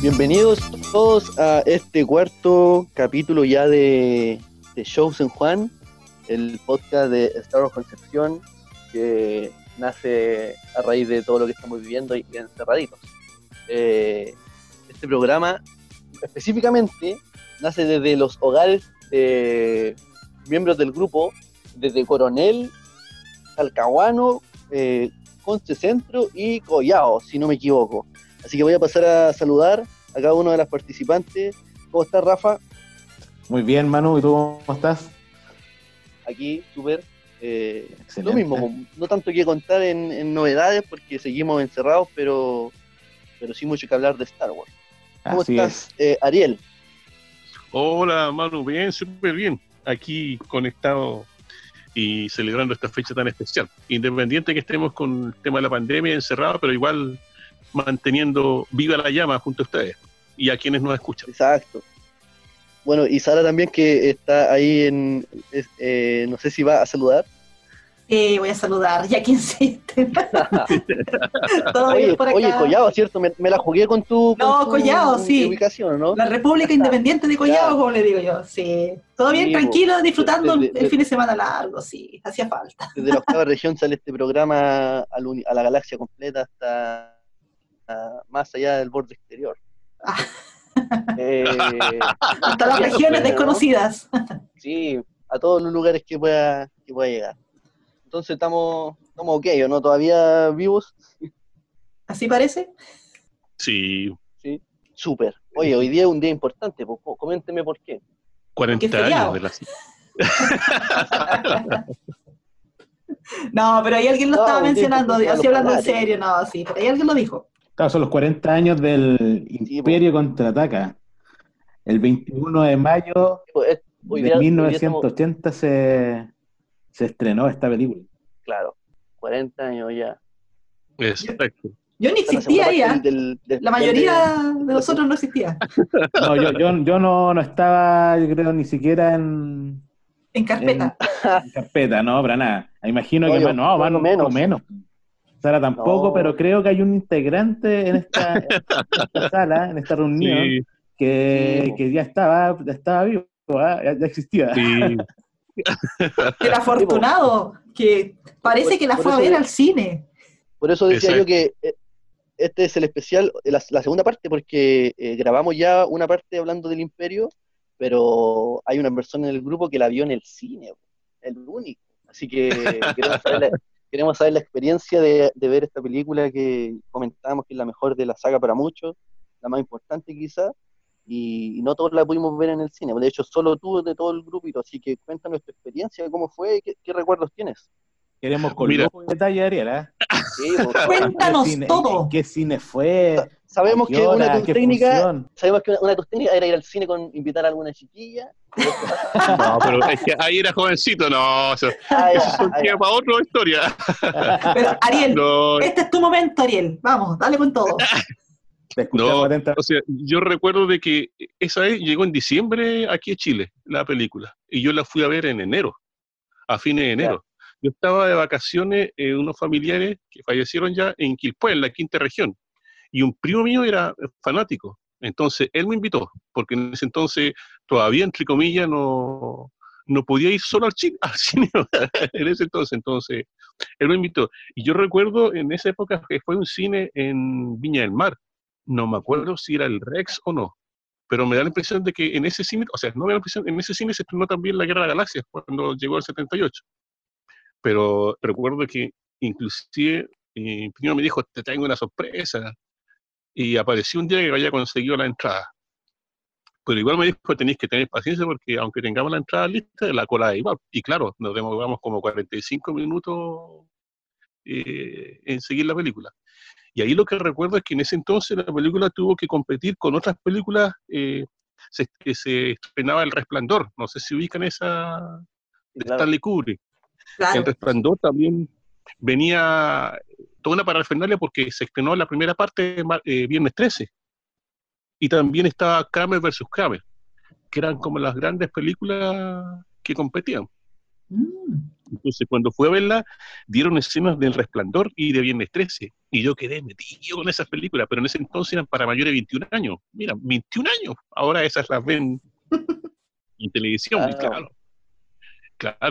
Bienvenidos todos a este cuarto capítulo ya de, de Shows en Juan, el podcast de Star Wars Concepción, que nace a raíz de todo lo que estamos viviendo y encerraditos. Eh, este programa específicamente nace desde los hogares de miembros del grupo, desde Coronel, Talcahuano, eh, Conce Centro y Collao, si no me equivoco. Así que voy a pasar a saludar a cada uno de las participantes. ¿Cómo estás, Rafa? Muy bien, Manu, ¿y tú cómo estás? Aquí, súper. Eh, lo mismo, no tanto que contar en, novedades porque seguimos encerrados, pero, pero sí mucho que hablar de Star Wars. ¿Cómo estás, eh, Ariel? Hola, Manu, bien, súper bien. Aquí conectado y celebrando esta fecha tan especial. Independiente que estemos con el tema de la pandemia encerrado, pero igual manteniendo viva la llama junto a ustedes y a quienes nos escuchan. Exacto. Bueno, y Sara también que está ahí en, eh, no sé si va a saludar. Eh, voy a saludar, ya que insiste. oye, oye, Collado, ¿cierto? Me, la jugué con tu, no, Collado, sí. ubicación, ¿no? La República Independiente de Collado, como le digo yo, sí. Todo bien, tranquilo, disfrutando el fin de semana largo, sí, hacía falta. Desde la octava región sale este programa a la galaxia completa hasta más allá del borde exterior. Ah. Eh, hasta las regiones desconocidas. Sí, a todos los lugares que pueda, que pueda llegar. Entonces estamos, estamos ok, ¿o no? ¿Todavía vivos? ¿Así parece? Sí. Sí, súper. Oye, hoy día es un día importante, pues, coménteme por qué. 40 años de la No, pero ahí alguien lo estaba mencionando, así hablando en serio, no, sí, pero ahí alguien lo dijo. Claro, son los 40 años del Imperio contraataca. El 21 de mayo pues, de 1980 se, se estrenó esta película. Claro, 40 años ya. Exacto. Yo ni existía ¿ah? la mayoría de nosotros no existía. No, yo, yo, yo no, no, estaba, yo creo, ni siquiera en... En carpeta. En, carpeta, no, para nada. Imagino que, no, más, menos. menos. Sara tampoco, pero creo que hay un integrante en esta, sala, en esta reunión, que, que, ya estaba, ya estaba vivo, ¿ah? ya, existía. Sí. El afortunado, que parece que la fue a ver al cine. Por eso decía yo que eh, este es el especial, la, segunda parte, porque eh, grabamos ya una parte hablando del imperio, pero hay una persona en el grupo que la vio en el cine, el único. Así que queremos saber, la, queremos saber la experiencia de, ver esta película que comentábamos que es la mejor de la saga para muchos, la más importante quizás, y, no todos la pudimos ver en el cine. De hecho, solo tú de todo el grupito, así que cuéntanos tu experiencia, cómo fue, qué, qué recuerdos tienes. Queremos con detalle, Ariel, ¿eh? Pues, Cuéntanos todo. ¿Qué cine fue? Sabemos que una de tus técnicas, sabemos que una de tus técnicas era ir al cine con invitar a alguna chiquilla. No, pero es que ahí era jovencito, no, eso, ah, eso para otra historia. Pero Ariel, este es tu momento, Ariel. Vamos, dale con todo. No, o sea, yo recuerdo de que esa vez llegó en diciembre aquí a Chile, la película, y yo la fui a ver en enero, a fines de enero. Yo estaba de vacaciones en unos familiares que fallecieron ya en Quilpué, en la quinta región, y un primo mío era fanático. Entonces él me invitó, porque en ese entonces todavía, entre comillas, no, no podía ir solo al, al cine en ese entonces. Entonces él me invitó. Y yo recuerdo en esa época que fue un cine en Viña del Mar. No me acuerdo si era el Rex o no, pero me da la impresión de que en ese cine, o sea, no me da la impresión, en ese cine se estrenó también La Guerra de Galaxias cuando llegó el 78 pero recuerdo que inclusive mi primo me dijo, te tengo una sorpresa, y apareció un día que había conseguido la entrada. Pero igual me dijo, tenéis que tener paciencia porque aunque tengamos la entrada lista, la cola es igual. Y claro, nos demoramos como 45 minutos eh, en seguir la película. Y ahí lo que recuerdo es que en ese entonces la película tuvo que competir con otras películas eh, que se estrenaba El Resplandor. No sé si ubican esa de Stanley Kubrick. El Resplandor también venía toda una parafernalia porque se estrenó la primera parte eh, viernes 13. Y también estaba Kramer versus Kramer, que eran como las grandes películas que competían. Mm. Entonces, cuando fui a verla, dieron escenas del Resplandor y de Viernes 13. Y yo quedé metido con esas películas, pero en ese entonces eran para mayores de 21 años. Mira, 21 años. Ahora esas las ven en televisión, claro. claro.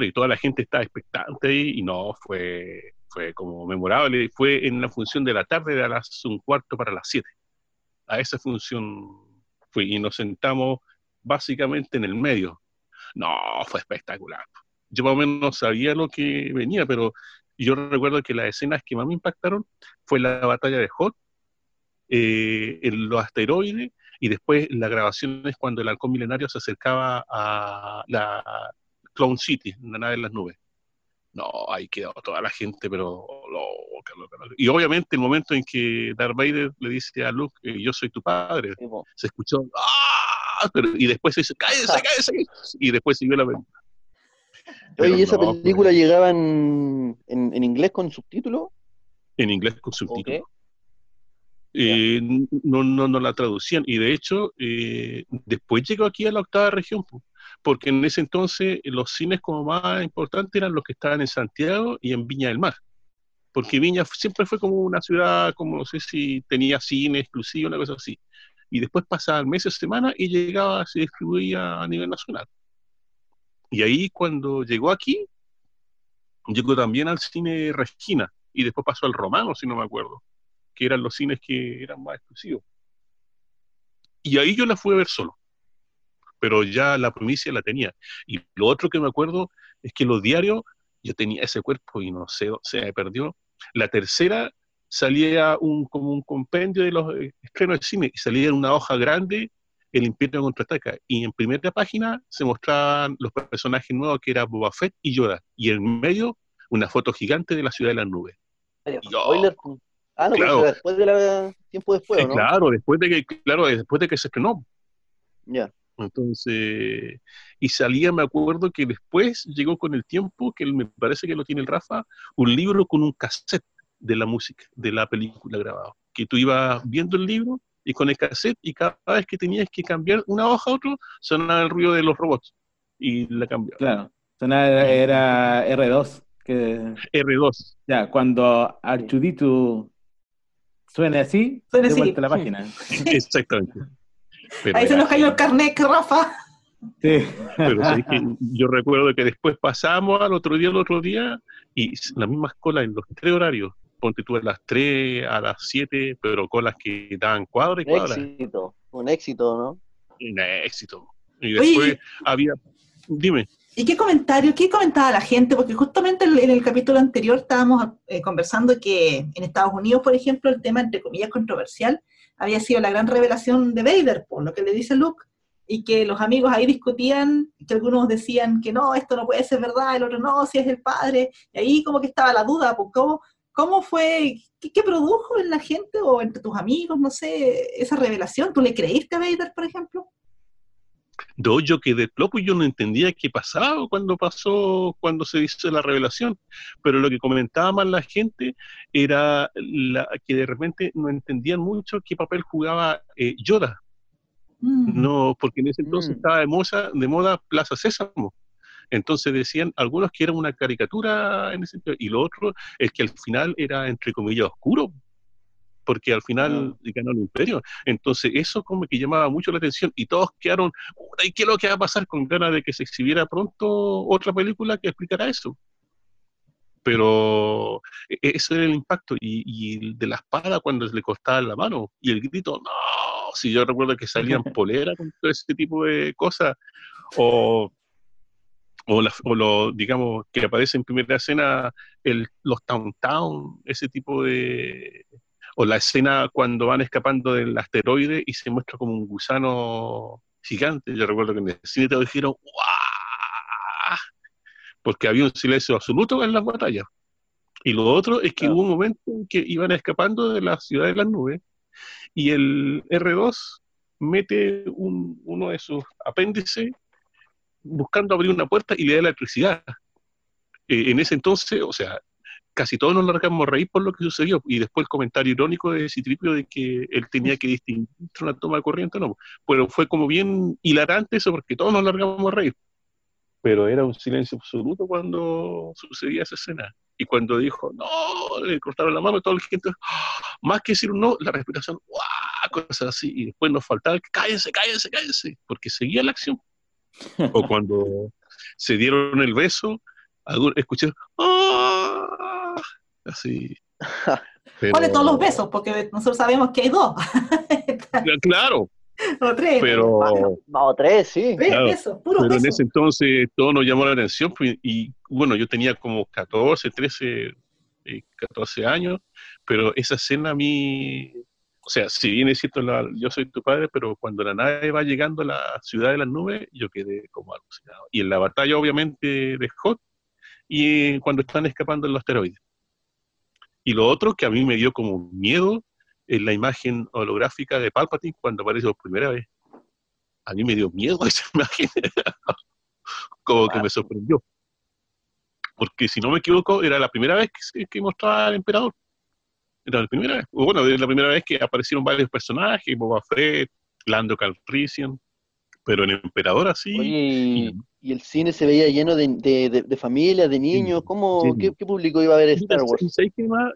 Y toda la gente estaba expectante y, y no, fue, fue como memorable. Fue en la función de la tarde de a las un cuarto para las 7. A esa función fui y nos sentamos básicamente en el medio. No, fue espectacular yo más o menos sabía lo que venía, pero yo recuerdo que las escenas que más me impactaron fue la batalla de Hot, eh, los asteroides, y después las grabaciones cuando el halcón milenario se acercaba a la Clown City, la nave en las nubes. No, ahí quedó toda la gente, pero loca, loca, Y obviamente el momento en que Darth Vader le dice a Luke, eh, yo soy tu padre, se escuchó, ¡ah! y después se dice, cállese, cállese, y después siguió la película. Oye, ¿y esa película llegaba en, en, inglés con subtítulos? En inglés con subtítulos. Eh, no, no, no la traducían. Y de hecho, eh, después llegó aquí a la octava región, porque en ese entonces los cines como más importantes eran los que estaban en Santiago y en Viña del Mar. Porque Viña siempre fue como una ciudad, como no sé si tenía cine exclusivo, una cosa así. Y después pasaban meses, semanas y llegaba, se distribuía a nivel nacional. Y ahí cuando llegó aquí, llegó también al cine Regina y después pasó al Romano, si no me acuerdo, que eran los cines que eran más exclusivos. Y ahí yo la fui a ver solo, pero ya la primicia la tenía. Y lo otro que me acuerdo es que los diarios, yo tenía ese cuerpo y no sé, se me perdió. La tercera salía un, como un compendio de los estrenos de cine y salía en una hoja grande el Imperio contraataca. Y en primera página se mostraban los personajes nuevos que era Boba Fett y Yoda. Y en medio, una foto gigante de la ciudad de las nubes. Ah, no, claro. después de la, tiempo después, ¿no? Claro, después de que, claro, después de que se estrenó. Ya. Entonces, y salía, me acuerdo que después llegó con el tiempo, que me parece que lo tiene el Rafa, un libro con un cassette de la música, de la película grabado. Que tú ibas viendo el libro y con el cassette y cada vez que tenías que cambiar una hoja a otro, sonaba el ruido de los robots y la cambiaba. Claro, sonaba, era R2. Que... R2. Ya, cuando Archudito suene así, suena así. la página. Exactamente. Ahí se nos cayó el carnet, Rafa. Sí. Pero yo recuerdo que después pasamos al otro día, al otro día, y la misma escuela en los tres horarios, ponte tú a las 3, a las 7, pero con las que daban cuadro y cuadra. Un éxito, un éxito, ¿no? Un éxito. Y después había, dime. ¿Y qué comentario, qué comentaba la gente? Porque justamente en el capítulo anterior estábamos eh, conversando que en Estados Unidos, por ejemplo, el tema, entre comillas, controversial, había sido la gran revelación de Vader, por lo que le dice Luke, y que los amigos ahí discutían, que algunos decían que no, esto no puede ser verdad, el otro no, si es el padre, y ahí como que estaba la duda, pues cómo, ¿Cómo fue? ¿Qué, produjo en la gente o entre tus amigos, no sé, esa revelación? ¿Tú le creíste a Vader, por ejemplo? No, yo quedé loco y yo no entendía qué pasaba cuando pasó, cuando se hizo la revelación. Pero lo que comentaba más la gente era la, que de repente no entendían mucho qué papel jugaba eh, Yoda. Mm. No, porque en ese entonces mm. estaba de moda, de moda Plaza Sésamo. Entonces decían algunos que era una caricatura en ese sentido, y lo otro es que al final era, entre comillas, oscuro, porque al final ganó el imperio. Entonces eso como que llamaba mucho la atención y todos quedaron, ¿y qué es lo que va a pasar con ganas de que se exhibiera pronto otra película que explicara eso? Pero e, e, eso era el impacto y, y de la espada cuando le costaba la mano y el grito, no, si yo recuerdo que salían polera con todo ese tipo de cosas, o o, o lo, digamos, que aparece en primera escena el, los Town Town, ese tipo de... O la escena cuando van escapando del asteroide y se muestra como un gusano gigante. Yo recuerdo que en el cine te dijeron ¡Wow! Porque había un silencio absoluto en las batallas. Y lo otro es que hubo un momento en que iban escapando de la ciudad de las nubes y el R2 mete un, uno de sus apéndices buscando abrir una puerta y le da electricidad. Eh, en ese entonces, o sea, casi todos nos largamos a reír por lo que sucedió. Y después el comentario irónico de Citripio de que él tenía que distinguir una toma de corriente, no. Pero fue como bien hilarante eso porque todos nos largamos a reír. pero era un silencio absoluto cuando sucedía esa escena. Y cuando dijo, no, le cortaron la mano, y toda la gente, más que decir un no, la respiración, ¡guau! cosas así. Y después nos faltaba, cállense, cállense, cállense, porque seguía la acción. o cuando se dieron el beso, escuché, ¡ah! Así. Pero... todos los besos, porque nosotros sabemos que hay dos. claro, o tres. Pero, no, tres, sí. pero en ese entonces todo nos llamó la atención. Pues, y bueno, yo tenía como 14, 13, 14 años, pero esa escena a mí, o sea, si bien es cierto, yo soy tu padre, pero cuando la nave va llegando a la ciudad de las nubes, yo quedé como alucinado. Y en la batalla, obviamente, de Hot, y cuando están escapando los asteroides. Y lo otro que a mí me dio como miedo en la imagen holográfica de Palpatine cuando apareció por primera vez. A mí me dio miedo esa imagen, como que me sorprendió. Porque si no me equivoco, era la primera vez que, que mostraba al emperador. Era la primera vez. Bueno, era la primera vez que aparecieron varios personajes, Boba Fett, Lando Calrissian, pero en Emperador así. y, el cine se veía lleno de, de, de, familias, de niños. ¿Cómo, ¿qué, público iba a ver Star Wars?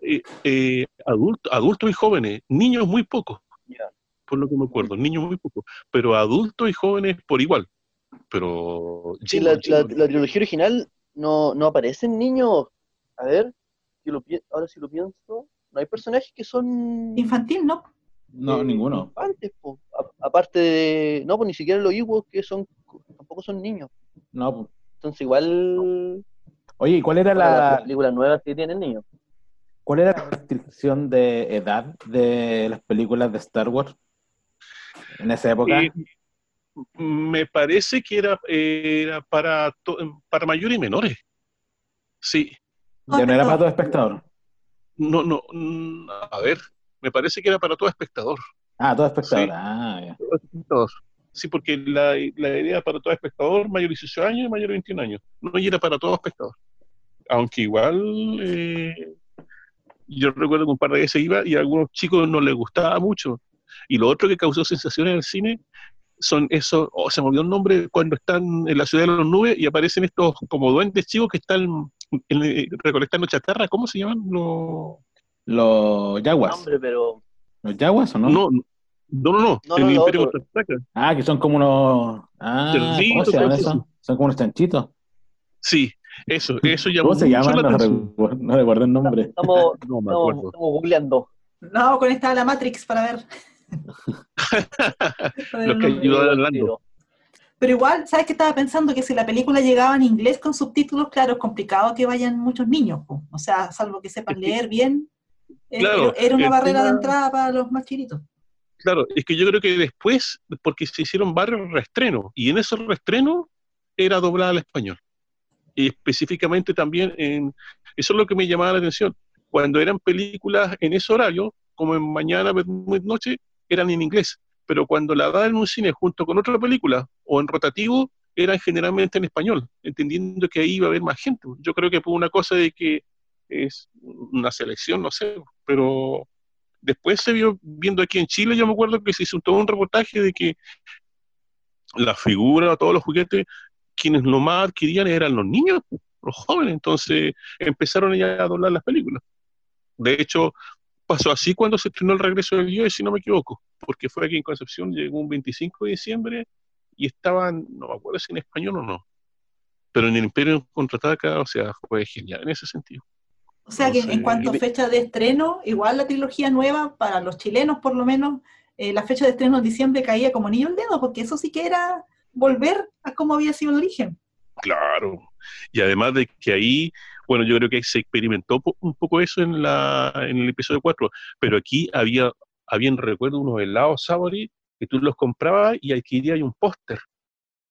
Eh, eh, adultos y jóvenes, niños muy pocos, por lo que me acuerdo, niños muy pocos, pero adultos y jóvenes por igual. Pero. Sí, la, la, trilogía original no, no aparecen niños. A ver, ahora si lo pienso, no hay personajes que son. Infantil, ¿no? No, ninguno. Antes, aparte de. No, pues ni siquiera los Ewoks que son. Tampoco son niños. No, pues. Entonces, igual. Oye, ¿y cuál era la. película nueva que tienen niños. ¿Cuál era la restricción de edad de las películas de Star Wars en esa época? Eh, me parece que era, era para, para mayores y menores. Sí. Ya no era para todo espectador. No, no, mm, a ver, me parece que era para todo espectador. Ah, todo espectador. Sí, ah, ya. Todo espectador. Sí, porque la, la idea para todo espectador, mayor de 18 años y mayor de 21 años. No y era para todo espectador. Aunque igual, eh, yo recuerdo que un par de veces iba y a algunos chicos no les gustaba mucho. Y lo otro que causó sensación en el cine son esos, oh, se me olvidó el nombre, cuando están en la ciudad de las nubes y aparecen estos como duendes chicos que están recolectando chatarra, ¿cómo se llaman? Los los Yaguas. pero... ¿Los Yaguas o no? No, no, no, no. el Imperio Ah, que son como unos. Ah, ¿cómo se llaman eso? Son como unos chanchitos. Sí, eso, eso ya. ¿Cómo se llaman? No, recuerdo, no recuerdo el nombre. Estamos, no me acuerdo. Estamos googleando. No, conectada la Matrix para ver. Los que ayudan hablando. Pero igual, ¿sabes qué estaba pensando? Que si la película llegaba en inglés con subtítulos, claro, es complicado que vayan muchos niños. O sea, salvo que sepan leer bien, era una barrera de entrada para los más chiquitos. Claro, es que yo creo que después, porque se hicieron varios reestrenos, y en esos reestrenos era doblada al español. Y específicamente también en. Eso es lo que me llamaba la atención. Cuando eran películas en ese horario, como en mañana, noche, eran en inglés. Pero cuando la daban en un cine junto con otra película o en rotativo, eran generalmente en español, entendiendo que ahí iba a haber más gente. Yo creo que fue una cosa de que es una selección, no sé, pero después se vio viendo aquí en Chile, yo me acuerdo que se hizo todo un reportaje de que la figura, todos los juguetes, quienes lo más adquirían eran los niños, los jóvenes, entonces empezaron ya a doblar las películas. De hecho, pasó así cuando se estrenó el regreso del Dios, si no me equivoco, porque fue aquí en Concepción, llegó un 25 de diciembre y estaban, no me acuerdo si en español o no, pero en el Imperio Contraataca, o sea, fue genial en ese sentido. O sea que en cuanto a fecha de estreno, igual la trilogía nueva, para los chilenos por lo menos, eh, la fecha de estreno en diciembre caía como niño el dedo, porque eso sí que era volver a cómo había sido el origen. Claro. Y además de que ahí, bueno, yo creo que se experimentó un poco eso en, la, en el episodio 4, pero aquí había, habían, recuerdo, unos helados Savory que tú los comprabas y adquirías un póster,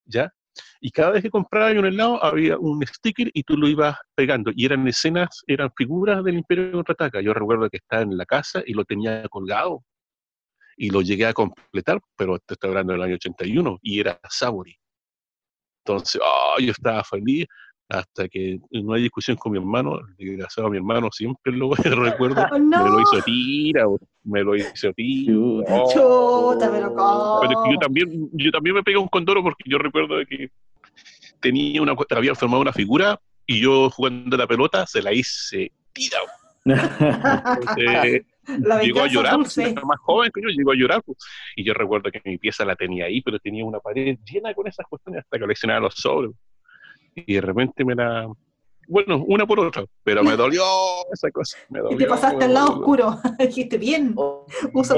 ¿ya? Y cada vez que compraba un helado había un sticker y tú lo ibas pegando. Y eran escenas, eran figuras del Imperio Contraataca. Yo recuerdo que estaba en la casa y lo tenía colgado. Y lo llegué a completar, pero te estoy hablando del año 81, y era Sabori. Entonces, yo estaba feliz hasta que en una discusión con mi hermano, desgraciado a mi hermano siempre lo recuerdo, oh, me lo hizo tira, me lo hizo tira. Oh, pero, yo también, yo también me pegué un condoro porque yo recuerdo que tenía una, había formado una figura y yo jugando la pelota se la hice tira. llegó a llorar, pues, más joven que yo, llegó a llorar. Pues. Y yo recuerdo que mi pieza la tenía ahí, pero tenía una pared llena con esas cuestiones hasta coleccionaba los sobres. Y de repente me la, bueno, una por otra, pero me dolió esa cosa. Me dolió, y te pasaste al lado oscuro. Dijiste bien. Oh, usa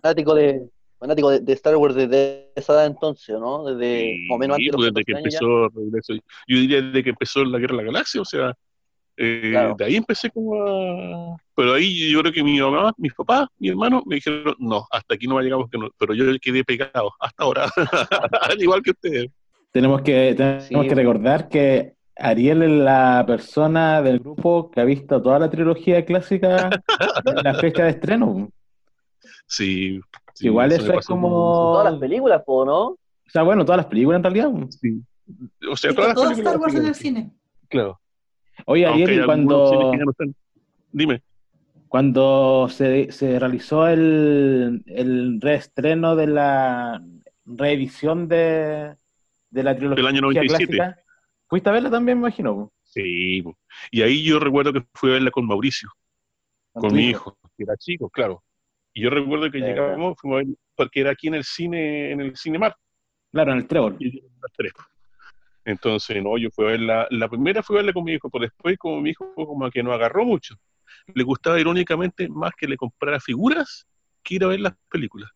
fanático de fanático de, Star Wars desde esa edad entonces, ¿no? Desde sí, menos antes de desde que empezó Yo diría desde que empezó la Guerra de la Galaxia, o sea, eh, de ahí empecé como a... Pero ahí yo creo que mi mamá, mis papás, mi hermano me dijeron, no, hasta aquí no llegamos, que no. pero yo quedé pegado hasta ahora, igual que ustedes. Tenemos que, tenemos que recordar que Ariel es la persona del grupo que ha visto toda la trilogía clásica en la fecha de estreno. Sí. Igual eso, es como... Todas las películas, ¿no? O sea, bueno, todas las películas en realidad. Sí. O sea, todas las Star Wars en el cine. Claro. Oye, Ariel, cuando... Dime. Cuando se, se realizó el, el reestreno de la reedición de, de la trilogía del año 97. Clásica, ¿Fuiste a verla también, me imagino? Sí, y ahí yo recuerdo que fui a verla con Mauricio, con mi hijo? que era chico, claro. Y yo recuerdo que llegábamos, fuimos a ver, porque era aquí en el cine, en el Cinemar. Claro, en el Trébol. Entonces, no, yo fui a verla, la primera fue a verla con mi hijo, pero después como mi hijo como que no agarró mucho. Le gustaba irónicamente más que le comprara figuras que ir a ver las películas,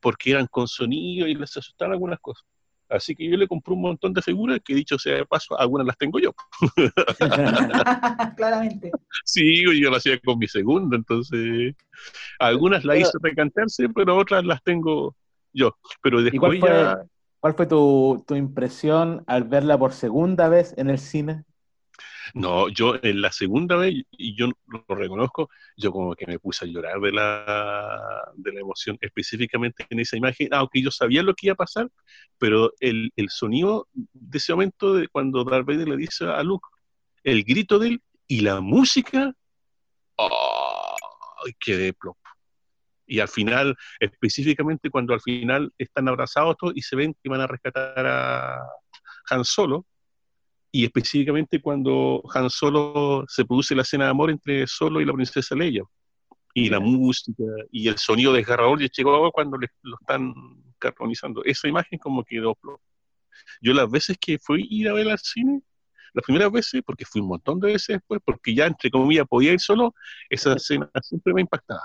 porque eran con sonido y les asustaban algunas cosas. Así que yo le compré un montón de figuras que, dicho sea de paso, algunas las tengo yo. Claramente. Sí, yo las hacía con mi segunda, entonces algunas las hice recantarse, pero otras las tengo yo. Pero después cuál fue, ¿Cuál fue tu, tu impresión al verla por segunda vez en el cine? No, yo en la segunda vez, y yo lo reconozco, yo como que me puse a llorar de la, de la emoción, específicamente en esa imagen, aunque yo sabía lo que iba a pasar, pero el, el sonido de ese momento de cuando Darth le dice a Luke, el grito de él y la música, ¡oh! quedé plop. Y al final, específicamente cuando al final están abrazados todos y se ven que van a rescatar a Han Solo, y específicamente cuando Han Solo se produce la escena de amor entre Solo y la princesa Leia. Y la música y el sonido desgarrador de Chihuahua cuando lo están carbonizando. Esa imagen como quedó. Yo las veces que fui ir a ver al cine, las primeras veces, porque fui un montón de veces después, porque ya entre comillas podía ir solo, esa escena siempre me impactaba.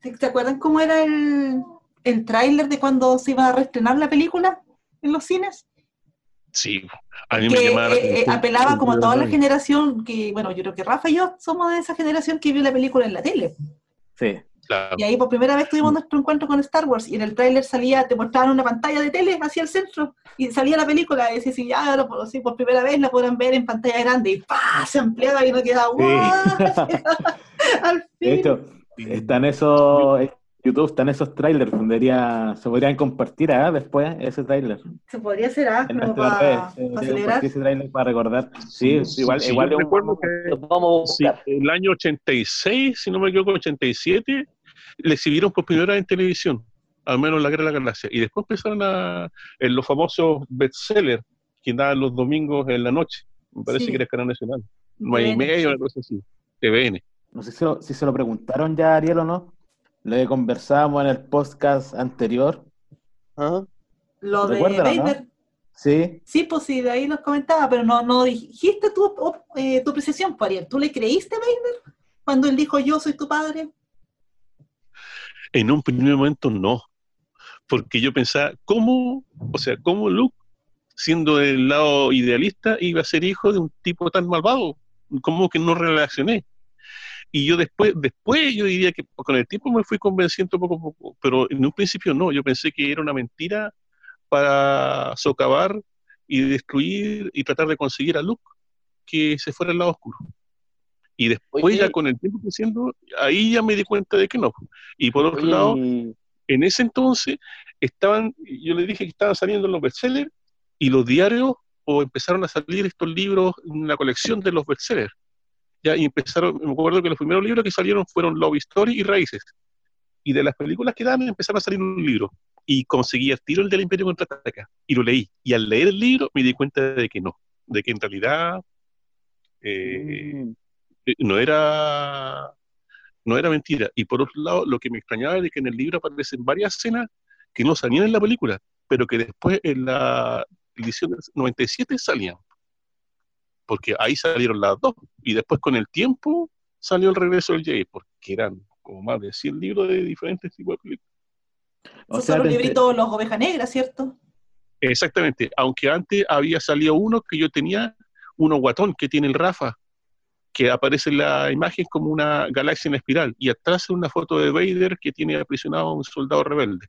¿Te acuerdan cómo era el, el tráiler de cuando se iba a reestrenar la película en los cines? Sí, a mí me llamaba eh, eh, apelaba como a toda la generación que, bueno, yo creo que Rafa y yo somos de esa generación que vio la película en la tele. Sí. Y ahí por primera vez tuvimos nuestro encuentro con Star Wars y en el tráiler salía, te mostraban una pantalla de tele hacia el centro y salía la película y decías, ya, no, por, sí, por primera vez la podrán ver en pantalla grande y ¡pah! se ampliaba y no quedaba sí. Al fin. De hecho, están esos, YouTube están esos trailers, se podrían compartir ¿eh? después ese trailer. Se podría hacer ¿ah? para, celebrar. Ese trailer para recordar. Sí, igual, igual yo recuerdo que vamos el año 86, si no me equivoco, 87, le exhibieron por primera vez en televisión, al menos la Guerra de la Galaxia. Y después empezaron a, en los famosos bestsellers que daban los domingos en la noche. Me parece que era el canal nacional. No hay medio, una cosa así. TVN. No sé si, si se lo preguntaron ya, Ariel, o no lo que conversábamos en el podcast anterior. ¿Ah? Lo de Vader. Sí. Sí, pues sí, de ahí nos comentaba, pero no, no dijiste tu, eh, tu apreciación, Ariel. ¿Tú le creíste a Vader cuando él dijo yo soy tu padre? En un primer momento no, porque yo pensaba, ¿cómo, o sea, cómo Luke, siendo del lado idealista, iba a ser hijo de un tipo tan malvado? ¿Cómo que no relacioné? Y yo después, después yo diría que con el tiempo me fui convenciendo poco a poco, pero en un principio no, yo pensé que era una mentira para socavar y destruir y tratar de conseguir a Luke que se fuera al lado oscuro. Y después ya con el tiempo creciendo, ahí ya me di cuenta de que no. Y por otro lado, en ese entonces estaban, yo le dije que estaban saliendo los bestsellers y los diarios o empezaron a salir estos libros, una colección de los bestsellers ya, y empezaron, me acuerdo que los primeros libros que salieron fueron Love Story y Raíces. Y de las películas que dan empezaron a salir un libro, y conseguí el tiro el del Imperio Contraataca y lo leí. Y al leer el libro me di cuenta de que no, de que en realidad eh, mm. eh, no era no era mentira. Y por otro lado, lo que me extrañaba es de que en el libro aparecen varias escenas que no salían en la película, pero que después en la edición 97 salían. Porque ahí salieron las dos. Y después con el tiempo salió el regreso del Jay, porque eran como más de 100 libros de diferentes tipos de películas. O sea, los libritos Los Ovejas Negras, ¿cierto? Exactamente, aunque antes había salido uno que yo tenía, uno guatón que tiene el Rafa, que aparece en la imagen como una galaxia en espiral, y atrás una foto de Vader que tiene aprisionado a un soldado rebelde.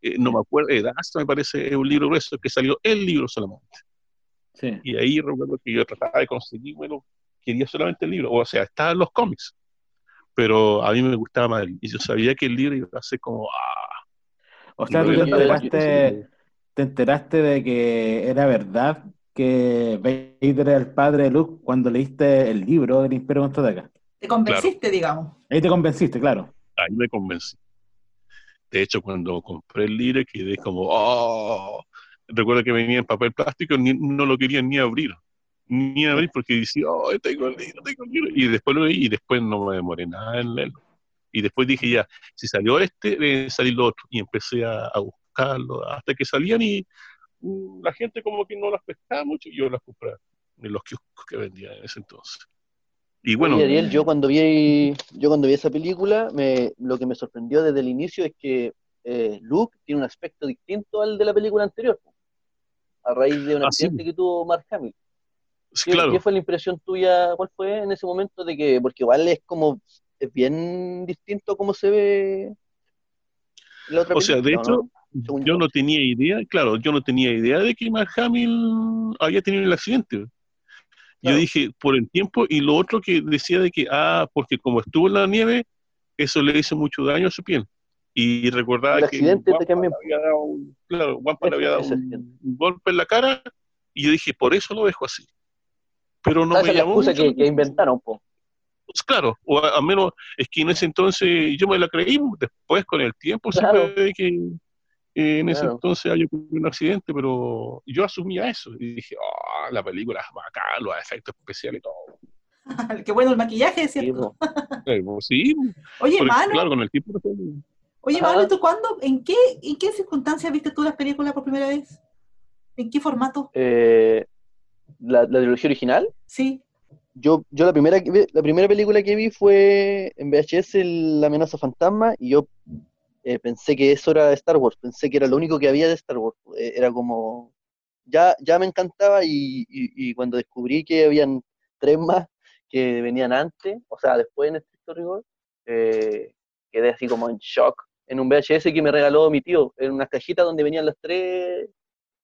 Eh, no me acuerdo, hasta me parece es un libro grueso que salió el libro solamente. Y ahí recuerdo que yo trataba de conseguirlo, quería solamente el libro, o sea, estaban los cómics, pero a mí me gustaba más, y yo sabía que el libro iba a ser como, ah. O sea, tú te enteraste, te enteraste de que era verdad que Vader era el padre de Luke cuando leíste el libro del Imperio Contraataca. Te convenciste, digamos. Ahí te convenciste, claro. Ahí me convencí. De hecho, cuando compré el libro quedé como, oh, recuerdo que venía en papel plástico, no lo quería ni abrir, ni abrir porque decía, oh, tengo el libro, tengo el libro, y después lo leí y después no me demoré nada en leerlo. Y después dije, ya, si salió este, debe salir lo otro, y empecé a, buscarlo, hasta que salían y uh, la gente como que no las pescaba mucho y yo las compré en los kioscos que vendían en ese entonces. Y bueno. Ariel, yo cuando vi, yo cuando vi esa película, me, lo que me sorprendió desde el inicio es que eh, Luke tiene un aspecto distinto al de la película anterior, a raíz de un ah, accidente que tuvo Mark Hamill. ¿Qué, fue la impresión tuya? ¿Cuál fue en ese momento de que, porque igual es como, es bien distinto cómo se ve la otra O sea, de hecho, yo no tenía idea, claro, yo no tenía idea de que Mark Hamill había tenido el accidente. Yo dije, por el tiempo, y lo otro que decía de que, ah, porque como estuvo en la nieve, eso le hizo mucho daño a su piel. Y recordaba que accidente le había dado un, claro, le había dado un, golpe en la cara, y yo dije, por eso lo dejo así. Pero no me llamó. La que, que inventaron, po. Pues claro, o al menos es que en ese entonces yo me la creí, después con el tiempo claro. se ve que en ese entonces hay un accidente, pero yo asumía eso y dije, oh, la película es bacán, los efectos especiales y todo. Qué bueno el maquillaje, ¿cierto? sí. Oye, Manu. Claro, con el tiempo. Oye, Manu, ¿tú cuándo, en qué, en qué circunstancias viste tú las películas por primera vez? ¿En qué formato? Eh, ¿la, ¿La trilogía original? Sí. Yo, yo la primera la primera película que vi fue en VHS La amenaza fantasma y yo eh, pensé que eso era de Star Wars, pensé que era lo único que había de Star Wars. Eh, era como, ya, ya me encantaba y, cuando descubrí que habían tres más que venían antes, o sea, después en este rigor, eh, quedé así como en shock. En un VHS que me regaló mi tío, en una cajita donde venían las tres,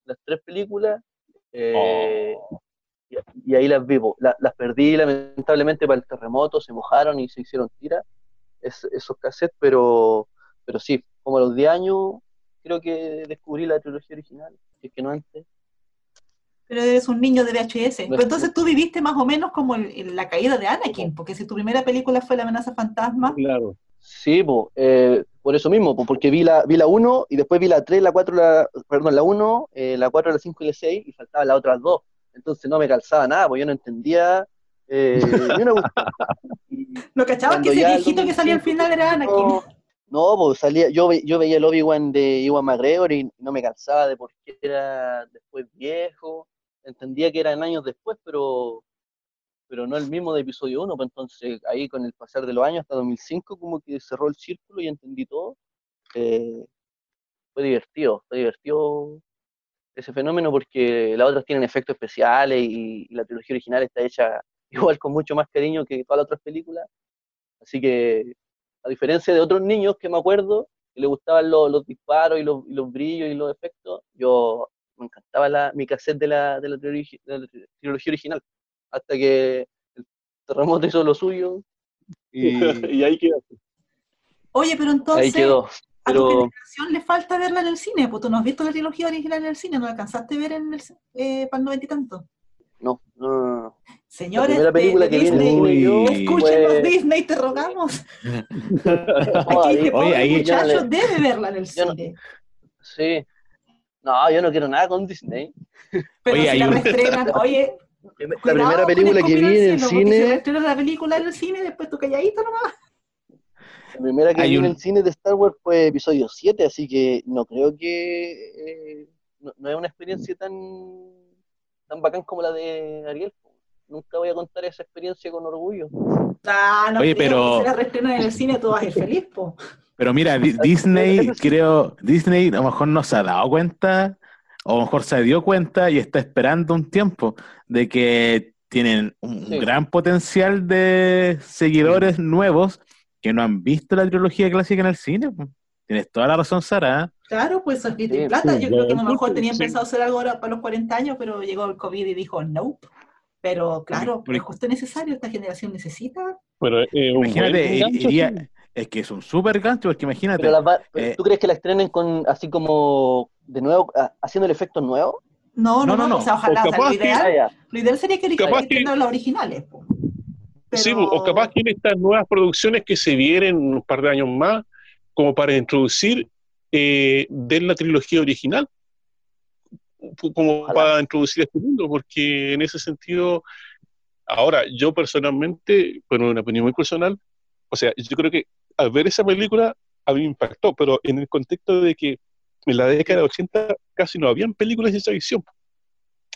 las tres películas. Oh. y, ahí las vivo. las perdí lamentablemente para el terremoto, se mojaron y se hicieron tiras esos cassettes, pero pero sí, como a los 10 años creo que descubrí la trilogía original, es que no antes. Pero eres un niño de VHS. Pero entonces tú viviste más o menos como la caída de Anakin, porque si tu primera película fue La amenaza fantasma. Claro. Sí, eh, por eso mismo, porque vi la, vi la 1 y después vi la 3, la 4, la, perdón, la 1, eh, la 4, la 5 y la 6 y faltaban las otras dos. Entonces no me calzaba nada, porque yo no entendía eh, ni una Lo cachabas que ese viejito que salía al final era Anakin. No, pues salía, yo, yo veía el Obi-Wan de Iwan McGregor y no me cansaba de por qué era después viejo. Entendía que eran años después, pero, pero no el mismo de episodio 1. Pues entonces ahí con el pasar de los años hasta 2005 como que cerró el círculo y entendí todo. Eh, fue divertido, fue divertido ese fenómeno porque las otras tienen efectos especiales y, y la trilogía original está hecha igual con mucho más cariño que todas las otras películas. Así que a diferencia de otros niños que me acuerdo, que le gustaban los, disparos y los, brillos y los efectos, yo me encantaba la, mi cassette de la, de la, trilogía, original, hasta que el terremoto hizo lo suyo y, ahí quedó. Oye, pero entonces, ahí quedó. a tu generación le falta verla en el cine, pues tú no has visto la trilogía original en el cine, no la alcanzaste a ver en el, eh, para el noventa y tanto. No, Señores la película que Disney, escuchen Disney, te rogamos. Oye, ahí muchachos debe verla en el cine. sí. No, yo no quiero nada con Disney. Pero oye, si la reestrenan, oye, la primera película que vi en el cine. Si la película en el cine, después tú calladito nomás. La primera que vi en el cine de Star Wars fue episodio 7, así que no creo que. Eh, no, es una experiencia tan, tan bacán como la de Ariel. Nunca voy a contar esa experiencia con orgullo. Ah, no Oye, pero. Si la en el cine, tú vas a ir feliz, po. Pero mira, Disney, creo, Disney a lo mejor no se ha dado cuenta o a lo mejor se dio cuenta y está esperando un tiempo de que tienen un gran potencial de seguidores nuevos que no han visto la trilogía clásica en el cine. Tienes toda la razón, Sara. Claro, pues es sí, plata. Yo creo que a lo mejor tenían pensado hacer algo ahora para los 40 años, pero llegó el COVID y dijo no. Pero claro, es justo necesario, esta generación necesita. Pero, eh, imagínate, es que es un súper gancho, porque imagínate. Eh, ¿Tú crees que la estrenen con así como de nuevo, haciendo el efecto nuevo? No, no, no, o sea, ojalá, lo, ideal, lo ideal sería que estrenaran las originales. Sí, o capaz que en estas nuevas producciones que se vienen un par de años más, como para introducir eh, de la trilogía original, como para introducir este mundo, porque en ese sentido, ahora yo personalmente, bueno, una opinión muy personal, o sea, yo creo que al ver esa película a mí me impactó, pero en el contexto de que en la década de 80 casi no habían películas de ciencia ficción.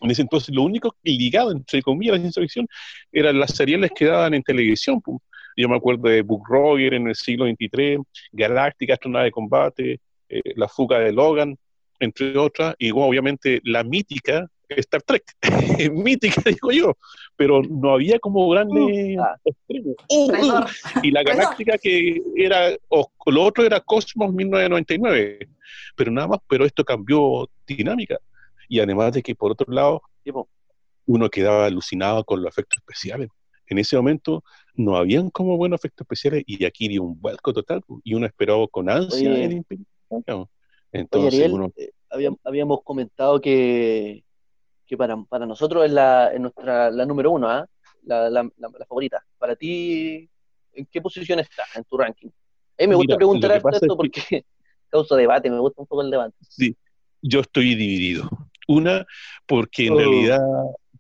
En ese entonces lo único ligado, entre comillas, a la ciencia ficción eran las seriales que daban en televisión. Yo me acuerdo de Buck Roger en el siglo XXIII, Galáctica, Astronave de Combate, eh, La Fuga de Logan, entre otras, y obviamente la mítica Star Trek, mítica, digo yo, pero no había como grandes uh, extremos. Uh, uh. y la galáctica que era, o lo otro era Cosmos 1999, pero nada más, pero esto cambió dinámica. Y además de que por otro lado, uno quedaba alucinado con los efectos especiales. En ese momento no habían como buenos efectos especiales y aquí dio un vuelco total y uno esperaba con ansia el Imperio. Entonces, eh, habíamos comentado que que para, para nosotros es, la, nuestra, la número uno, ¿ah? la, la, la, favorita. Para ti, ¿en qué posición está en tu ranking? Eh, me gusta preguntar esto porque causa debate, me gusta un poco el debate. Sí, yo estoy dividido. Una, porque en oh. realidad,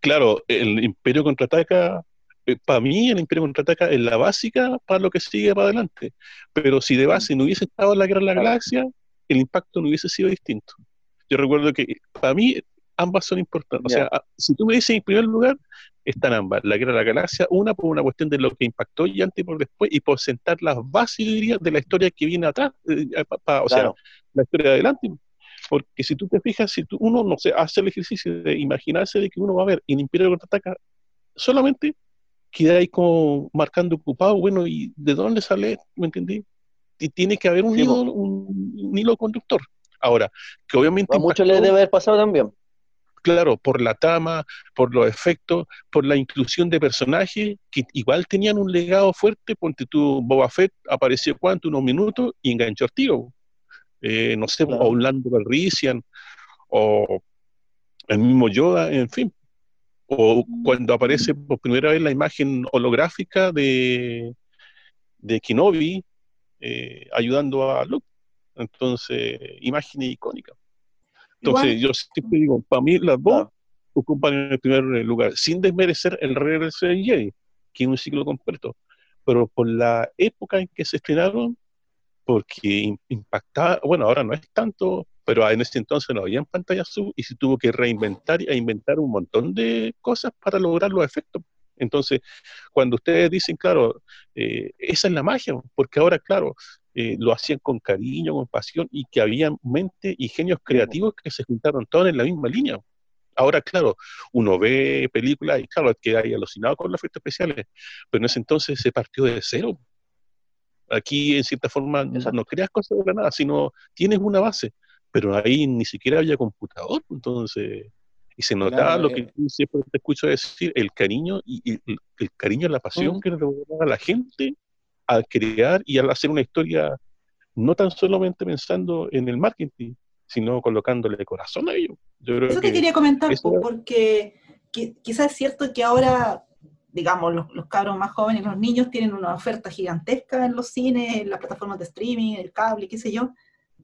claro, el Imperio contraataca, eh, para mí el Imperio contraataca es la básica para lo que sigue para adelante. Pero si de base no hubiese estado la Guerra de la Galaxia, el impacto no hubiese sido distinto. Yo recuerdo que para mí ambas son importantes. O sea, si tú me dices en primer lugar, están ambas. La guerra de la galaxia, una por una cuestión de lo que impactó y antes y por después, y por sentar las bases, diría, de la historia que viene atrás, eh, eh, o sea, la historia de adelante. Porque si tú te fijas, si tú, uno, no sé, hace el ejercicio de imaginarse de que uno va a ver en Imperio contraataca, solamente queda ahí como marcando ocupado, bueno, ¿y de dónde sale? ¿Me entendí? Y tiene que haber un, hilo, un, hilo conductor. Ahora, que obviamente... A muchos les debe haber pasado también claro, por la trama, por los efectos, por la inclusión de personajes que igual tenían un legado fuerte, ponte tú, Boba Fett apareció cuánto, unos minutos y enganchó al tío. Eh, no sé, claro. Orlando Calrissian, o el mismo Yoda, en fin. O cuando aparece por primera vez la imagen holográfica de, de Kenobi eh, ayudando a Luke. Entonces, imagen icónica. Entonces, yo siempre digo, para mí las dos ocupan en el primer lugar, sin desmerecer el regreso de Jedi, que es un ciclo completo, pero por la época en que se estrenaron, porque impactaba, bueno, ahora no es tanto, pero en ese entonces no había en pantalla azul y se tuvo que reinventar e inventar un montón de cosas para lograr los efectos. Entonces, cuando ustedes dicen, claro, eh, esa es la magia, porque ahora, claro, eh, lo hacían con cariño, con pasión, y que había mente y genios creativos que se juntaron todos en la misma línea. Ahora, claro, uno ve películas y claro, queda ahí alucinado con los efectos especiales, pero en ese entonces se partió de cero. Aquí, en cierta forma, no creas cosas de la nada, sino tienes una base, pero ahí ni siquiera había computador, entonces, y se notaba lo que eh. siempre te escucho decir, el cariño y, el, cariño, la pasión que le a la gente al crear y al hacer una historia no tan solamente pensando en el marketing, sino colocándole corazón a ello. Eso te quería comentar, porque quizás es cierto que ahora, digamos, los, los, cabros más jóvenes, los niños tienen una oferta gigantesca en los cines, en las plataformas de streaming, el cable, qué sé yo,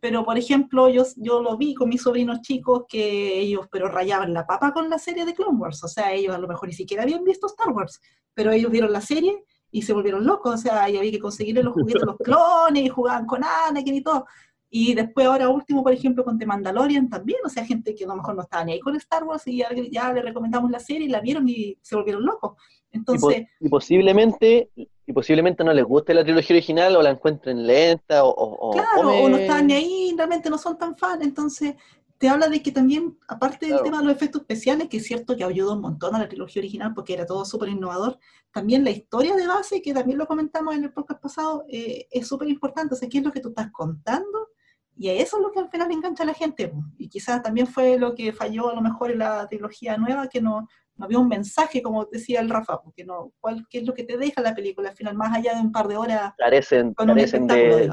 pero por ejemplo, yo, yo lo vi con mis sobrinos chicos que ellos, pero rayaban la papa con la serie de Clone Wars, o sea, ellos a lo mejor ni siquiera habían visto Star Wars, pero ellos vieron la serie y se volvieron locos, o sea, y había que conseguirle los juguetes los clones y jugaban con Anakin y todo. Y después ahora último, por ejemplo, con The Mandalorian también, o sea, gente que a lo mejor no estaba ni ahí con Star Wars y ya, le recomendamos la serie y la vieron y se volvieron locos. Entonces, y, posiblemente y posiblemente no les guste la trilogía original o la encuentren lenta o... claro, o no están ni ahí, realmente no son tan fan, entonces te habla de que también, aparte del tema de los efectos especiales, que es cierto que ayudó un montón a la trilogía original porque era todo súper innovador, también la historia de base, que también lo comentamos en el podcast pasado, eh, es súper importante. O sea, ¿qué es lo que tú estás contando? Y eso es lo que al final engancha a la gente. Y quizás también fue lo que falló a lo mejor en la trilogía nueva, que no, no había un mensaje, como decía el Rafa, porque no, ¿cuál, ¿qué es lo que te deja la película al final, más allá de un par de horas? Carecen, carecen de,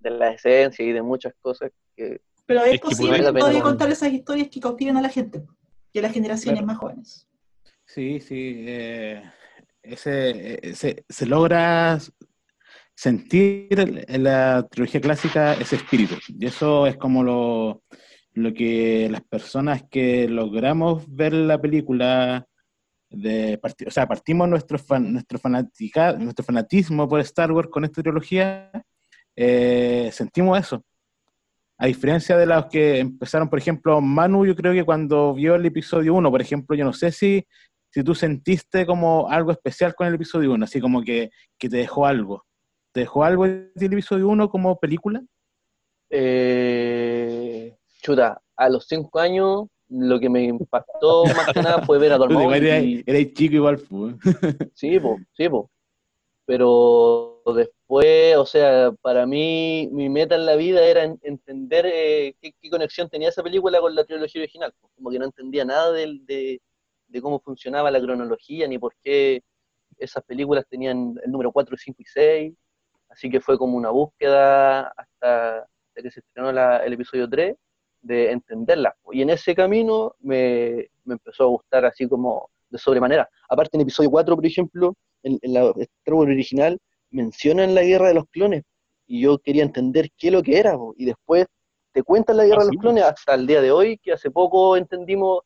de, la esencia y de muchas cosas que... Pero es, posible todavía contar esas historias que cautiven a la gente, que las generaciones más jóvenes. Sí, sí. Eh, ese, se logra sentir en la trilogía clásica ese espíritu. Y eso es como lo, lo que las personas que logramos ver la película, de o sea, partimos nuestro, nuestro, fanatica, nuestro fanatismo por Star Wars con esta trilogía, eh, sentimos eso. A diferencia de los que empezaron, por ejemplo, Manu, yo creo que cuando vio el episodio 1, por ejemplo, yo no sé si, si tú sentiste como algo especial con el episodio 1, así como que, que te dejó algo. ¿Te dejó algo el episodio 1 como película? Eh, chuta, a los 5 años lo que me impactó más que nada fue ver a Dormammu. Eres chico igual, Sí, po, sí, po. Pero después, o sea, para mí mi meta en la vida era entender eh, qué, conexión tenía esa película con la trilogía original. Como que no entendía nada de, de cómo funcionaba la cronología, ni por qué esas películas tenían el número 4, 5 y 6. Así que fue como una búsqueda hasta que se estrenó el episodio 3 de entenderla. Y en ese camino me, empezó a gustar así como de sobremanera. Aparte en episodio 4, por ejemplo, en, la Star original, mencionan la guerra de los clones. Y yo quería entender qué es lo que era. Y después te cuentan la guerra de los clones hasta el día de hoy, que hace poco entendimos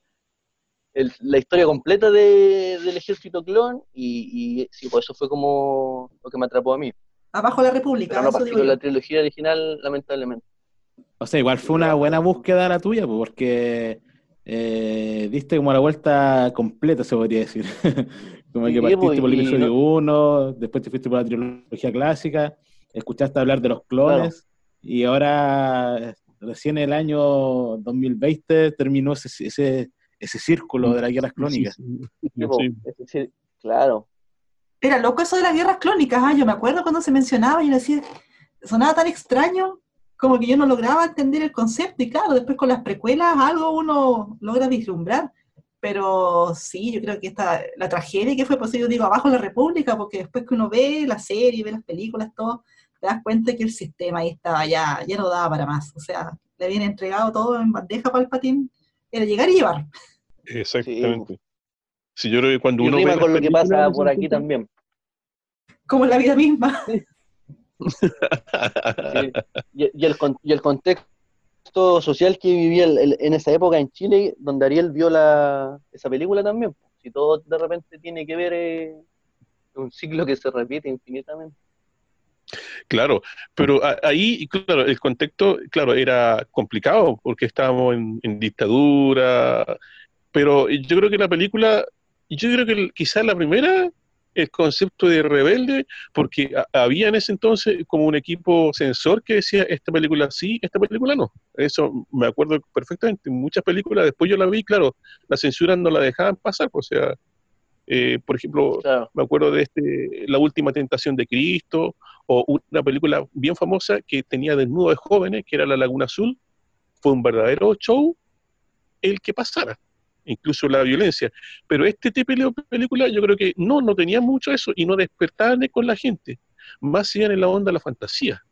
la historia completa del ejército clon. Y, y sí, pues eso fue como lo que me atrapó a mí. Abajo la República. no partió la trilogía original, lamentablemente. O sea, igual fue una buena búsqueda la tuya, porque eh, diste como la vuelta completa, se podría decir. como que partiste por el episodio 1, después te fuiste por la trilogía clásica, escuchaste hablar de los clones, y ahora, recién el año 2020, terminó ese, ese, ese círculo de las guerras clónicas. claro, era loco eso de las guerras clónicas, ah, yo me acuerdo cuando se mencionaba y yo decía, sonaba tan extraño, como que yo no lograba entender el concepto, y claro, después con las precuelas algo uno logra vislumbrar, pero sí, yo creo que esta, la tragedia que fue, pues yo digo, abajo la República, porque después que uno ve la serie, ve las películas, todo, te das cuenta que el sistema ahí estaba ya, ya no daba para más, o sea, le habían entregado todo en bandeja para el patín, era llegar y llevar. Exactamente. Si yo creo que cuando uno ve con lo que pasa por aquí también. Como la vida misma. y, el, y, el, contexto social que vivía en esa época en Chile, donde Ariel vio la, esa película también. Si todo de repente tiene que ver eh, un ciclo que se repite infinitamente. Claro, pero ahí, claro, el contexto, claro, era complicado porque estábamos en, en dictadura, pero yo creo que la película yo creo que quizás la primera, el concepto de rebelde, porque había en ese entonces como un equipo censor que decía, esta película sí, esta película no. Eso me acuerdo perfectamente. Muchas películas, después yo la vi, claro, la censura no la dejaban pasar, o sea, eh, por ejemplo, me acuerdo de este, La Última Tentación de Cristo, o una película bien famosa que tenía desnudo de jóvenes, que era La Laguna Azul, fue un verdadero show el que pasara incluso la violencia. Pero este tipo de película yo creo que no, no tenía mucho eso y no despertaban con la gente, más iban en la onda de la fantasía.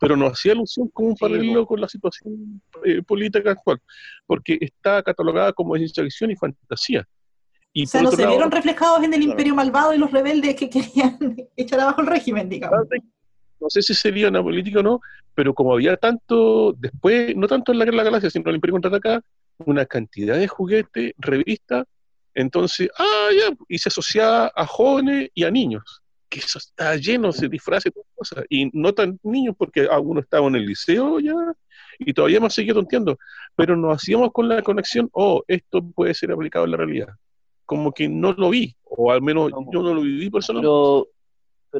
Pero no hacía alusión como un paralelo con la situación eh, política actual, porque está catalogada como ciencia ficción y fantasía. o sea, no se vieron reflejados en el imperio malvado y los rebeldes que querían echar abajo el régimen, digamos. No sé si sería una política o no, pero como había tanto, después, no tanto en la Guerra de la Galaxia, sino en el Imperio Contraataca, una cantidad de juguetes, revistas, entonces, ah, ya, y se asociaba a jóvenes y a niños, que eso está lleno de disfraces y cosas, y no tan niños porque algunos estaban en el liceo ya, y todavía me seguía tonteando, pero nos hacíamos con la conexión, oh, esto puede ser aplicado en la realidad. Como que no lo vi, o al menos yo no lo viví personalmente. Pero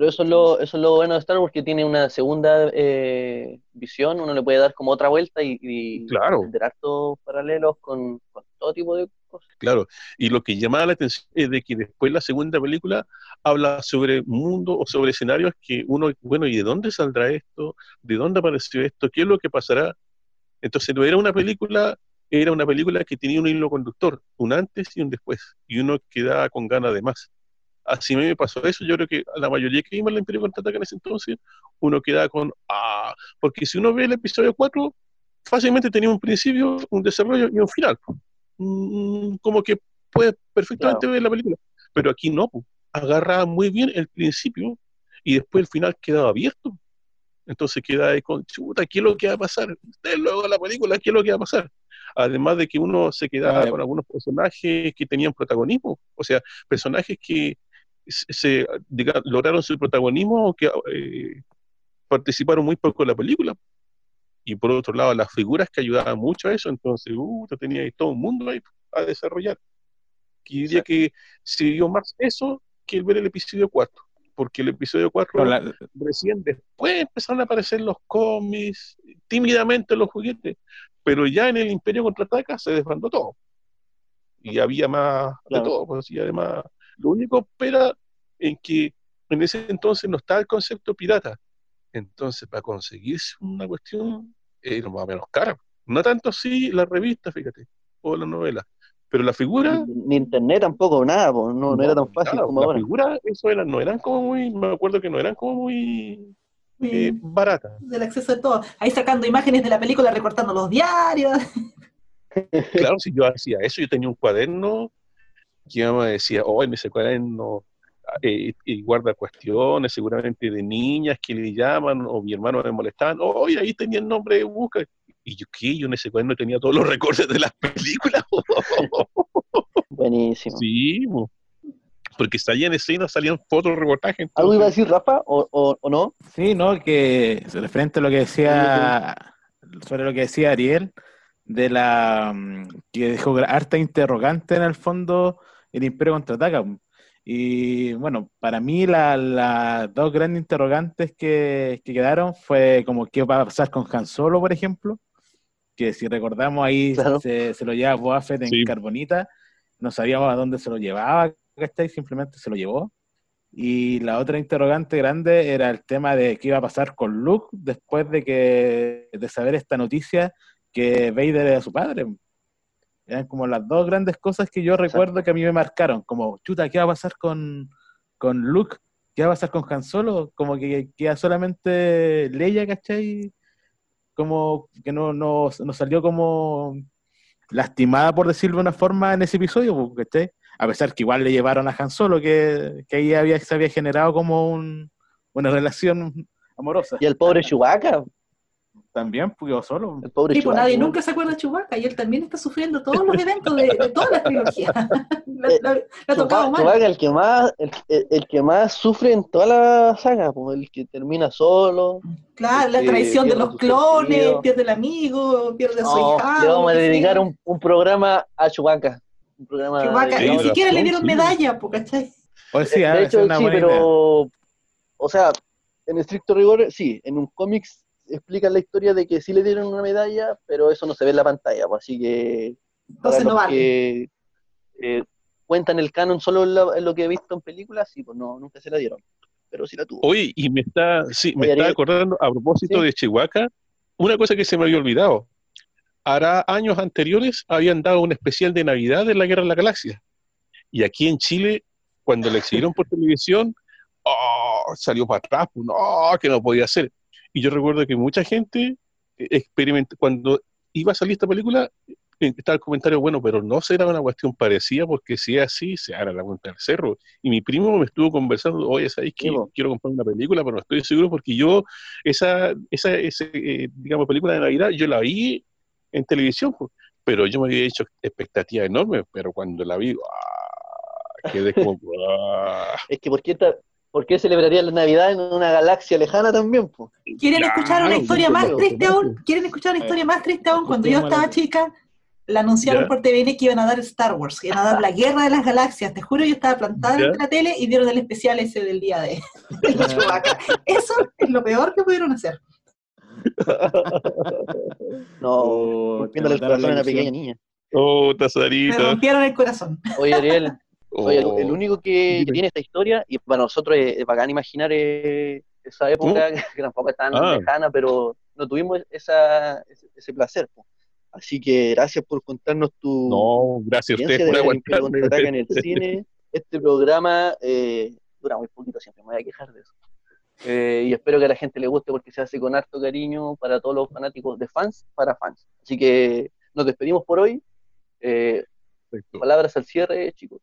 eso es lo, eso es lo bueno de Star Wars, que tiene una segunda eh, visión, uno le puede dar como otra vuelta y, y claro. paralelos con, todo tipo de cosas. Claro, y lo que llama la atención es de que después la segunda película habla sobre mundo o sobre escenarios que uno, bueno, ¿y de dónde saldrá esto? ¿De dónde apareció esto? ¿Qué es lo que pasará? Entonces no era una película, era una película que tenía un hilo conductor, un antes y un después, y uno quedaba con ganas de más así me pasó eso. Yo creo que la mayoría que vimos el Imperio Contraataca en ese entonces, uno queda con, ah, porque si uno ve el episodio 4, fácilmente tenía un principio, un desarrollo y un final. Mm, como que puede perfectamente ver la película. Pero aquí no, agarra muy bien el principio y después el final quedaba abierto. Entonces queda ahí con, chuta, ¿qué es lo que va a pasar? Ustedes luego la película, ¿qué es lo que va a pasar? Además de que uno se quedaba con algunos personajes que tenían protagonismo, o sea, personajes que se, lograron su protagonismo que eh, participaron muy poco en la película. Y por otro lado, las figuras que ayudaban mucho a eso, entonces, uh, tenía ahí todo un mundo ahí a desarrollar. Y diría que se dio más eso que el ver el episodio 4, porque el episodio 4 recién después empezaron a aparecer los cómics, tímidamente los juguetes, pero ya en el Imperio Contraataca se desbandó todo. Y había más de todo, pues, y además lo único era en que en ese entonces no estaba el concepto pirata. Entonces, para conseguirse una cuestión, era más o menos cara. No tanto así la revista, fíjate, o la novela. Pero la figura. Ni, internet tampoco, nada, no, era tan fácil como la ahora. figura, eso era, no eran como muy. Me acuerdo que no eran como muy. Eh, baratas. Del acceso de todo. Ahí sacando imágenes de la película, recortando los diarios. Claro, si yo hacía eso, yo tenía un cuaderno que me decía, oh, en ese cuaderno eh, y guarda cuestiones, seguramente de niñas que le llaman, o mi hermano me molestaban, oh, y ahí tenía el nombre de busca. Y yo, ¿qué? Yo en ese cuaderno tenía todos los recortes de las películas. Buenísimo. Sí, porque salían escenas, salían fotos, reportajes. ¿Algo iba a decir Rafa o, o, no? Sí, no, que referente a lo que decía, sobre lo que decía Ariel, de la mm, que dejó harta interrogante en el fondo el Imperio contraataca. Y bueno, para mí las dos grandes interrogantes que, quedaron fue como qué va a pasar con Han Solo, por ejemplo, que si recordamos ahí se, lo lleva Boba Fett en Carbonita, no sabíamos a dónde se lo llevaba, ¿cachai? Simplemente se lo llevó. Y la otra interrogante grande era el tema de qué iba a pasar con Luke después de que de saber esta noticia que Vader era su padre. Eran como las dos grandes cosas que yo recuerdo que a mí me marcaron, como, chuta, ¿qué va a pasar con, con Luke? ¿Qué va a pasar con Han Solo? Como que queda solamente Leia, ¿cachai? Como que no, no, no salió como lastimada, por decirlo de una forma, en ese episodio, ¿cachai? A pesar que igual le llevaron a Han Solo, que, que ahí había, se había generado como un, una relación amorosa. Y el pobre Chewbacca, también yo solo. El pobre tipo, nadie nunca se acuerda de Chewbacca y él también está sufriendo todos los eventos de, de todas las trilogías. le, ha tocado mal. Chewbacca, el que más, el, el, que más sufre en toda la saga, pues, el que termina solo. Claro, la traición de los clones, pierde el amigo, pierde a su hija. Le vamos a dedicar un, un, programa a Chewbacca. Un programa Chewbacca, ni siquiera le dieron medalla, ¿cachai? Pues sí, de hecho, sí, pero, o sea, en estricto rigor, sí, en un cómics explican la historia de que sí le dieron una medalla, pero eso no se ve en la pantalla, pues, así que Entonces no vale. que eh, cuentan el canon solo en lo, que he visto en películas, sí, pues no, nunca se la dieron, pero sí la tuvo. Oye, y me está, sí, me está acordando a propósito de Chihuahua, una cosa que se me había olvidado. Hará años anteriores habían dado un especial de Navidad de la Guerra de la Galaxia. Y aquí en Chile, cuando la exhibieron por televisión, oh, salió para atrás, pues, no, que no podía ser. Y yo recuerdo que mucha gente experimentó, cuando iba a salir esta película, está el comentario, bueno, pero no será una cuestión parecida porque si es así, se hará la cuenta del cerro. Y mi primo me estuvo conversando, oye, ¿sabéis que quiero comprar una película, pero no estoy seguro porque yo, esa, esa eh, digamos, película de Navidad, yo la vi en televisión, pero yo me había hecho expectativas enormes, pero cuando la vi, ¡ah! quedé como... ¡ah! es que, ¿por qué, ¿por qué celebraría la Navidad en una galaxia lejana también? ¿Quieren escuchar una historia más triste aún? ¿Quieren escuchar una historia más triste aún? Cuando yo estaba chica la anunciaron por TVN que iban a dar Star Wars, que iban a dar la guerra de las galaxias. Te juro, yo estaba plantada en la tele y dieron el especial ese del día de, Eso es lo peor que pudieron hacer. no, rompiéndole el corazón a una pequeña niña. Oh, Tazarita. Me rompieron el corazón. Oye, Ariel, oye, el, único que, tiene esta historia, y para nosotros es, bacán imaginar eh, esa época, que tampoco es tan ah. lejana, pero no tuvimos esa, ese, placer. Así que gracias por contarnos tu no, gracias a ustedes por aguantarme. en el cine. Este programa eh, dura muy poquito, siempre me voy a quejar de eso. Eh, y espero que a la gente le guste porque se hace con harto cariño para todos los fanáticos de fans para fans. Así que nos despedimos por hoy. Eh, palabras al cierre, chicos.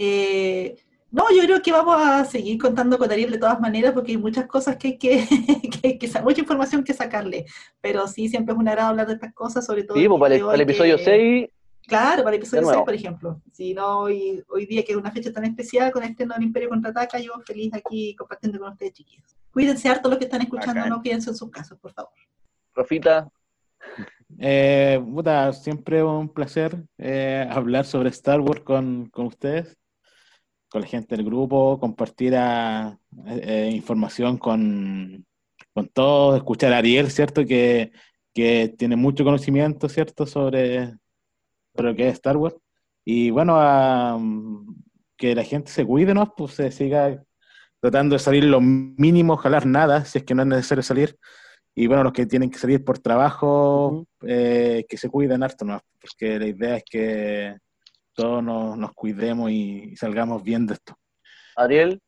Eh, no, yo creo que vamos a seguir contando con Ariel de todas maneras porque hay muchas cosas que hay que, que, que, mucha información que sacarle. Pero sí, siempre es un agrado hablar de estas cosas, sobre todo. Sí, pues para, el, episodio 6. Claro, para el episodio 6, por ejemplo. Si no, hoy, hoy día que es una fecha tan especial con este nuevo Imperio Contraataca, yo feliz aquí compartiendo con ustedes, chiquillos. Cuídense harto los que están escuchando, no quédense en sus casas, por favor. Rafita. Eh, puta, siempre un placer eh, hablar sobre Star Wars con, con ustedes con la gente del grupo, compartir eh, eh, información con, con todos, escuchar a Ariel, ¿cierto? Que, que tiene mucho conocimiento, ¿cierto? Sobre, lo que es Star Wars. Y bueno, que la gente se cuide, ¿no? Pues se siga tratando de salir lo mínimo, jalar nada, si es que no es necesario salir. Y bueno, los que tienen que salir por trabajo, eh, que se cuiden harto, ¿no? Porque la idea es que todos nos, cuidemos y, salgamos bien de esto. Ariel.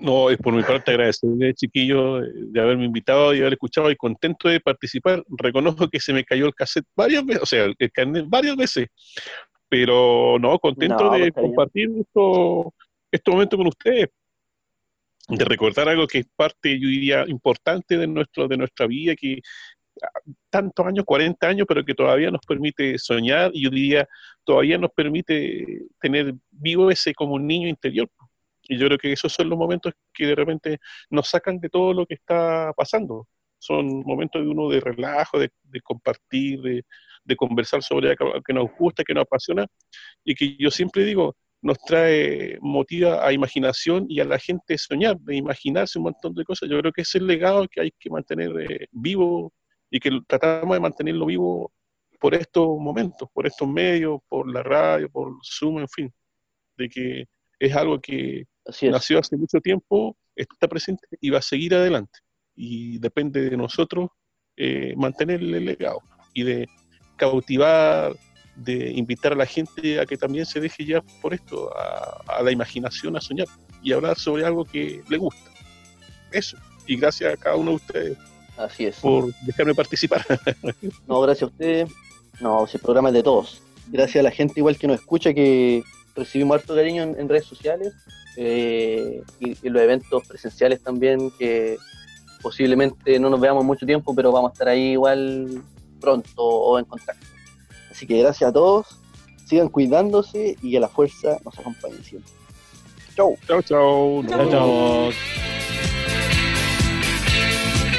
No, es por mi parte agradecerle, chiquillo, de haberme invitado y haber escuchado y contento de participar. Reconozco que se me cayó el cassette varias veces, o sea, el carnet varias veces, pero no, contento de compartir esto, este momento con ustedes, de recordar algo que es parte, yo diría, importante de, nuestro, de nuestra vida, que tantos años, 40 años, pero que todavía nos permite soñar y yo diría, todavía nos permite tener vivo ese como un niño interior. Y yo creo que esos son los momentos que de repente nos sacan de todo lo que está pasando. Son momentos de uno de relajo, de, compartir, de, conversar sobre lo que nos gusta, que nos apasiona, y que yo siempre digo, nos trae, motiva a imaginación y a la gente soñar, de imaginarse un montón de cosas. Yo creo que es el legado que hay que mantener eh, vivo y que tratamos de mantenerlo vivo por estos momentos, por estos medios, por la radio, por Zoom, en fin, de que es algo que nació hace mucho tiempo, está presente y va a seguir adelante. Y depende de nosotros eh, mantener el legado y de cautivar, de invitar a la gente a que también se deje ya por esto, a, a la imaginación, a soñar y hablar sobre algo que le gusta. Eso. Y gracias a cada uno de ustedes Así es. Por dejarme participar. no, gracias a ustedes. No, ese programa es de todos. Gracias a la gente igual que nos escucha, que recibimos harto cariño en, redes sociales eh, y, en los eventos presenciales también, que posiblemente no nos veamos mucho tiempo, pero vamos a estar ahí igual pronto o en contacto. Así que gracias a todos, sigan cuidándose y que la fuerza nos acompañe siempre. Chau. Chau, chau. Chau, chau.